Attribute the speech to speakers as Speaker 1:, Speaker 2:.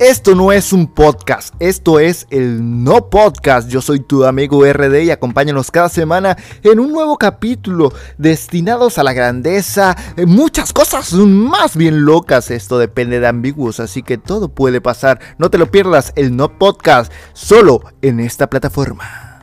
Speaker 1: Esto no es un podcast, esto es el no podcast. Yo soy tu amigo RD y acompáñanos cada semana en un nuevo capítulo destinados a la grandeza, eh, muchas cosas más bien locas. Esto depende de ambiguos, así que todo puede pasar. No te lo pierdas, el no podcast, solo en esta plataforma.